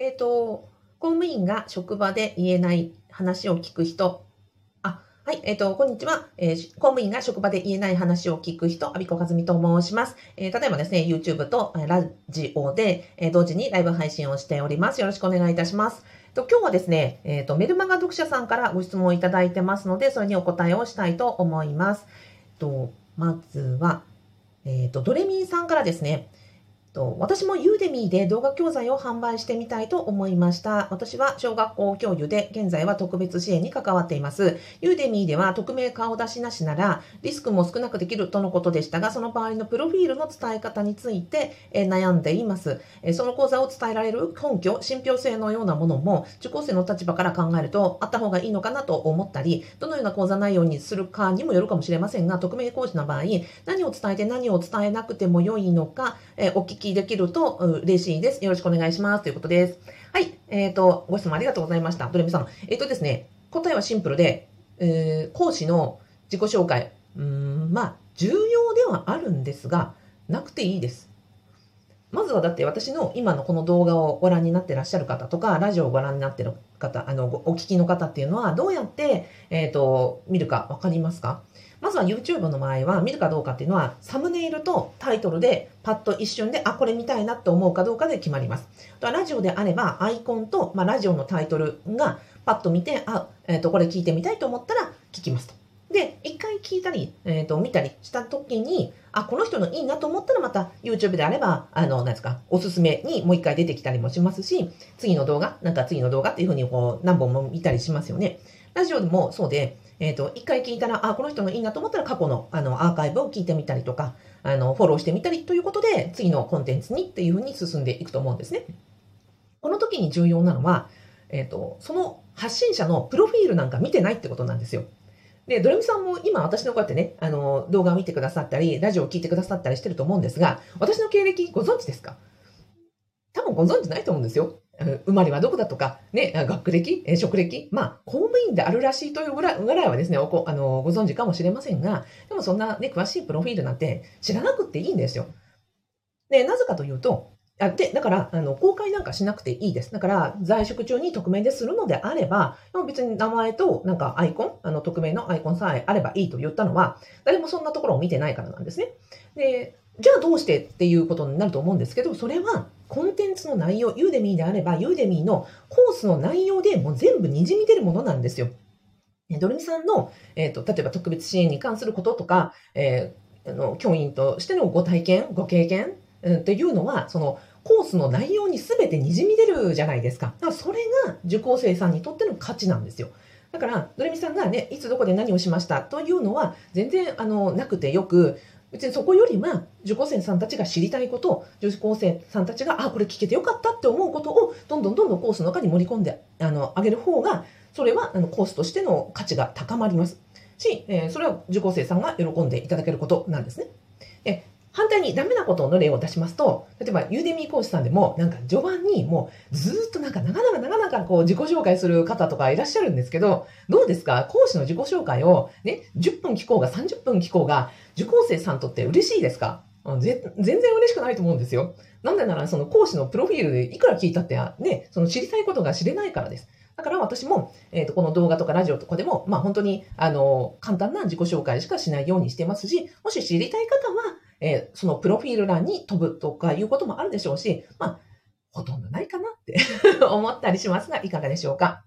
えっ、と、公務員が職場で言えない話を聞く人。あ、はい、えっ、と、こんにちは、えー公務員が職場で言えない話を聞く人、阿比子和美と申します。えー例えばですね、YouTube とラジオで、え同時にライブ配信をしております。よろしくお願いいたします。と今日はですね、えっ、と、メルマガ読者さんからご質問をいただいてますので、それにお答えをしたいと思います。とまずは、えっ、と、ドレミンさんからですね、と私もユーデミーで動画教材を販売してみたいと思いました。私は小学校教諭で現在は特別支援に関わっています。ユーデミーでは匿名顔出しなしならリスクも少なくできるとのことでしたが、その場合のプロフィールの伝え方について悩んでいます。その講座を伝えられる根拠、信憑性のようなものも受講生の立場から考えるとあった方がいいのかなと思ったり、どのような講座内容にするかにもよるかもしれませんが、匿名講師の場合、何を伝えて何を伝えなくても良いのか、お聞きできると嬉しいです。よろしくお願いします。ということです。はい。えっ、と、ご質問ありがとうございました。ドレミさん。えっ、とですね、答えはシンプルで、えー講師の自己紹介。うーん、まあ、重要ではあるんですが、なくていいです。まずはだって私の今のこの動画をご覧になってらっしゃる方とか、ラジオをご覧になってる方、あの、お聞きの方っていうのは、どうやって、えっ、と、見るかわかりますか？まずは YouTube の場合は見るかどうかっていうのはサムネイルとタイトルでパッと一瞬であこれ見たいなって思うかどうかで決まります。あとはラジオであればアイコンと、まあ、ラジオのタイトルがパッと見てあ、えー、とこれ聞いてみたいと思ったら聞きますと。で一回聞いたり、えー、と見たりした時にあこの人のいいなと思ったらまた YouTube であればあのなんですかおすすめにもう一回出てきたりもしますし次の動画なんか次の動画っていうふうにこう何本も見たりしますよね。ラジオでもそうでえっ、と、一回聞いたら、あ、この人のいいなと思ったら過去のあのアーカイブを聞いてみたりとか、あの、フォローしてみたりということで、次のコンテンツにっていうふうに進んでいくと思うんですね。この時に重要なのは、えっ、と、その発信者のプロフィールなんか見てないってことなんですよ。で、ドレミさんも今私のこうやってね、あの、動画を見てくださったり、ラジオを聞いてくださったりしてると思うんですが、私の経歴ご存知ですか？多分ご存知ないと思うんですよ。生まれはどこだとか、ね、学歴、職歴、まあ、公務員であるらしいというぐらいはですね、おこあのご存知かもしれませんが、でもそんなね、詳しいプロフィールなんて知らなくていいんですよ。で、なぜかというと、あで、だから、あの、公開なんかしなくていいです。だから、在職中に匿名でするのであれば、別に名前と、なんかアイコン、あの、匿名のアイコンさえあればいいと言ったのは、誰もそんなところを見てないからなんですね。で、じゃあどうしてっていうことになると思うんですけど、それはコンテンツの内容、ユーデミーであれば、ユーデミーのコースの内容でもう全部にじみ出るものなんですよ。ドルミさんの、えーと、例えば特別支援に関することとか、えーあの教員としてのご体験、ご経験、うん、っていうのは、そのコースの内容に全てにじみ出るじゃないですか。だからそれが受講生さんにとっての価値なんですよ。だから、ドレミさんがね、いつどこで何をしましたというのは、全然あのなくてよく、別にそこよりは受講生さんたちが知りたいこと受講生さんたちがあこれ聞けてよかったって思うことをどんどんどんどんコースの中に盛り込んであのあげる方がそれはあのコースとしての価値が高まりますし、えーそれは受講生さんが喜んでいただけることなんですね。反対にダメなことの例を出しますと、例えばユーデミー講師さんでも、なんか序盤にもうずっとなんか長々長々こう自己紹介する方とかいらっしゃるんですけど、どうですか？講師の自己紹介をね、10分聞こうが30分聞こうが、受講生さんとって嬉しいですか？全然嬉しくないと思うんですよ。なんでならその講師のプロフィールでいくら聞いたってね、その知りたいことが知れないからです。だから私も、えー、とこの動画とかラジオとかでも、まあ、本当にあの簡単な自己紹介しかしないようにしてますし、もし知りたい方は、えーそのプロフィール欄に飛ぶとかいうこともあるでしょうし、まあ、ほとんどないかなって 思ったりしますが、いかがでしょうか？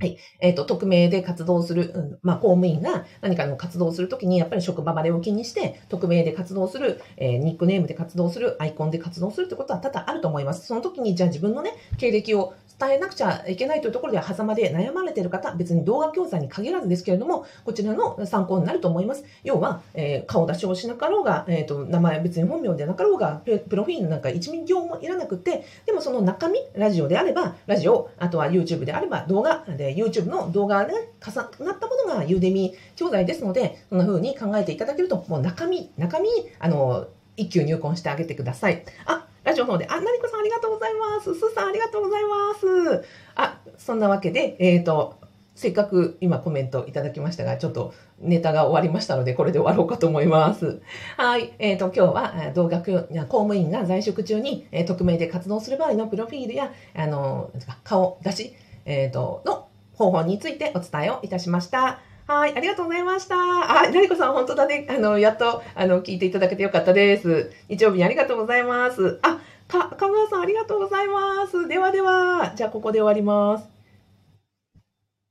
はい。えっ、と、匿名で活動する、うんまあ、公務員が何かの活動するときに、やっぱり職場バレを気にして、匿名で活動する、えーニックネームで活動する、アイコンで活動するってことは多々あると思います。その時に、じゃあ自分のね、経歴を伝えなくちゃいけないというところでは、狭間で悩まれている方、別に動画教材に限らずですけれども、こちらの参考になると思います。要は、えー顔出しをしなかろうが、えっ、と、名前別に本名でなかろうが、プロフィールなんか1行もいらなくて、でもその中身、ラジオであれば、ラジオ、あとは YouTube であれば動画、で、YouTube の動画で重なったものがユーデミ教材ですので、そんな風に考えていただけると、もう中身、中身、あの、一級入魂してあげてください。あ、ラジオの方で、あ、なりこさんありがとうございます。すーさんありがとうございます。あ、そんなわけで、えっ、と、せっかく今コメントいただきましたが、ちょっとネタが終わりましたので、これで終わろうかと思います。はい。えっ、ー、と、今日は、同学公務員が在職中に、え、匿名で活動する場合のプロフィールや、あの、顔出し、えっ、ー、と、の方法についてお伝えをいたしました。はい、ありがとうございました。あ、なりこさん、本当だね。あの、やっと、あの、聞いていただけてよかったです。日曜日にありがとうございます。あ、か、かぐやさん、ありがとうございます。ではでは、じゃあ、ここで終わります。